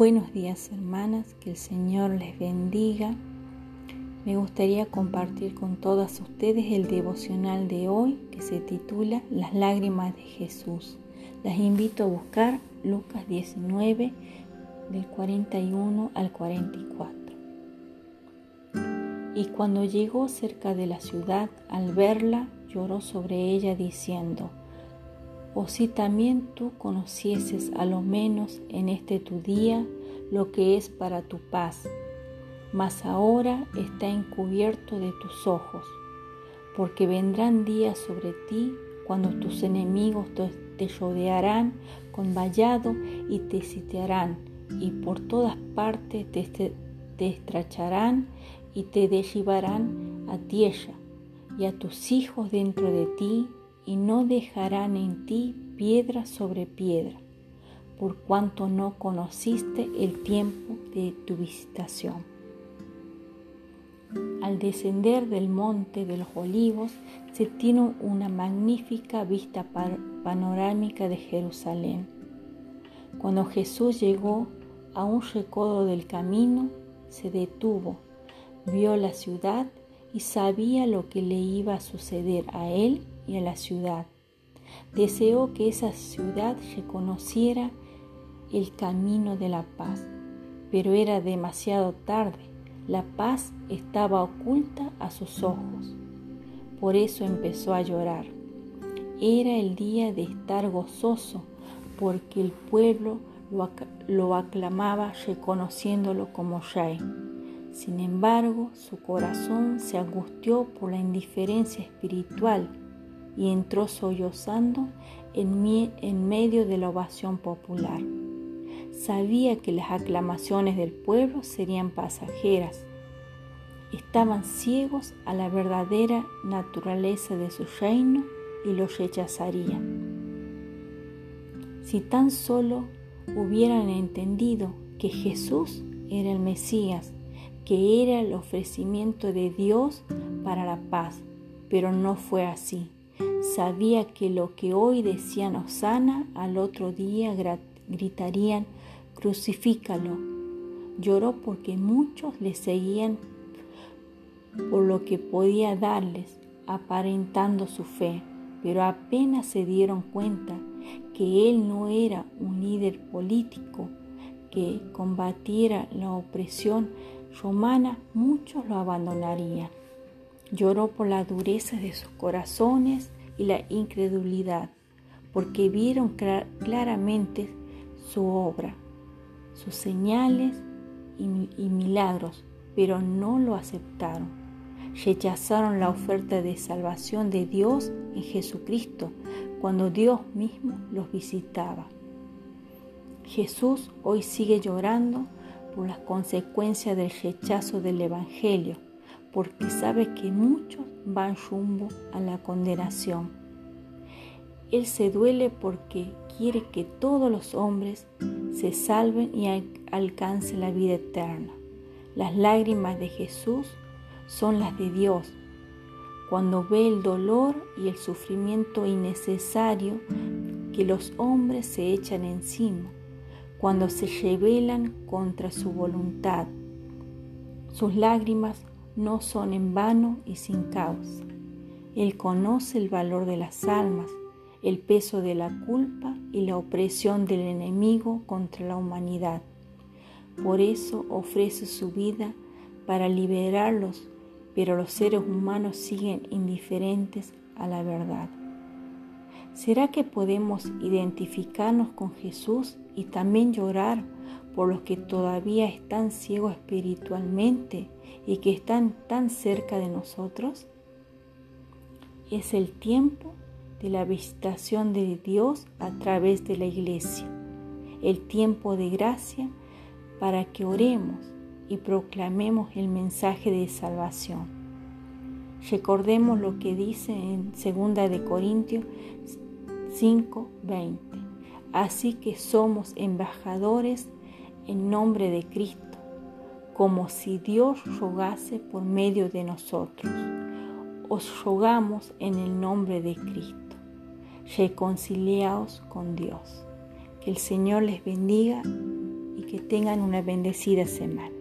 Buenos días hermanas, que el Señor les bendiga. Me gustaría compartir con todas ustedes el devocional de hoy que se titula Las lágrimas de Jesús. Las invito a buscar Lucas 19 del 41 al 44. Y cuando llegó cerca de la ciudad, al verla, lloró sobre ella diciendo, o si también tú conocieses a lo menos en este tu día lo que es para tu paz, mas ahora está encubierto de tus ojos, porque vendrán días sobre ti cuando tus enemigos te rodearán con vallado y te sitiarán, y por todas partes te, estracharán y te derribarán a tierra, y a tus hijos dentro de ti y no dejarán en ti piedra sobre piedra, por cuanto no conociste el tiempo de tu visitación. Al descender del monte de los olivos se tiene una magnífica vista panorámica de Jerusalén. Cuando Jesús llegó a un recodo del camino, se detuvo, vio la ciudad y sabía lo que le iba a suceder a él y a la ciudad. Deseó que esa ciudad reconociera el camino de la paz, pero era demasiado tarde. La paz estaba oculta a sus ojos. Por eso empezó a llorar. Era el día de estar gozoso porque el pueblo lo, aclamaba reconociéndolo como rey. Sin embargo, su corazón se angustió por la indiferencia espiritual y entró sollozando en, en medio de la ovación popular. Sabía que las aclamaciones del pueblo serían pasajeras. Estaban ciegos a la verdadera naturaleza de su reino y los rechazarían. Si tan solo hubieran entendido que Jesús era el Mesías, que era el ofrecimiento de Dios para la paz, pero no fue así. Sabía que lo que hoy decían Osana, al otro día gritarían, crucifícalo. Lloró porque muchos le seguían por lo que podía darles, aparentando su fe, pero apenas se dieron cuenta que él no era un líder político que combatiera la opresión romana, muchos lo abandonarían. Lloró por la dureza de sus corazones y la incredulidad, porque vieron claramente su obra, sus señales y, milagros, pero no lo aceptaron. Rechazaron la oferta de salvación de Dios en Jesucristo cuando Dios mismo los visitaba. Jesús hoy sigue llorando por las consecuencias del rechazo del Evangelio porque sabe que muchos van rumbo a la condenación. Él se duele porque quiere que todos los hombres se salven y alcancen la vida eterna. Las lágrimas de Jesús son las de Dios. Cuando ve el dolor y el sufrimiento innecesario que los hombres se echan encima, cuando se rebelan contra su voluntad. Sus lágrimas no son en vano y sin causa. Él conoce el valor de las almas, el peso de la culpa y la opresión del enemigo contra la humanidad. Por eso ofrece su vida para liberarlos, pero los seres humanos siguen indiferentes a la verdad. ¿Será que podemos identificarnos con Jesús y también llorar por los que todavía están ciegos espiritualmente y que están tan cerca de nosotros? Es el tiempo de la visitación de Dios a través de la iglesia, el tiempo de gracia para que oremos y proclamemos el mensaje de salvación. Recordemos lo que dice en 2 de Corintios 5:20. Así que somos embajadores en nombre de Cristo, como si Dios rogase por medio de nosotros. Os rogamos en el nombre de Cristo. Reconciliaos con Dios. Que el Señor les bendiga y que tengan una bendecida semana.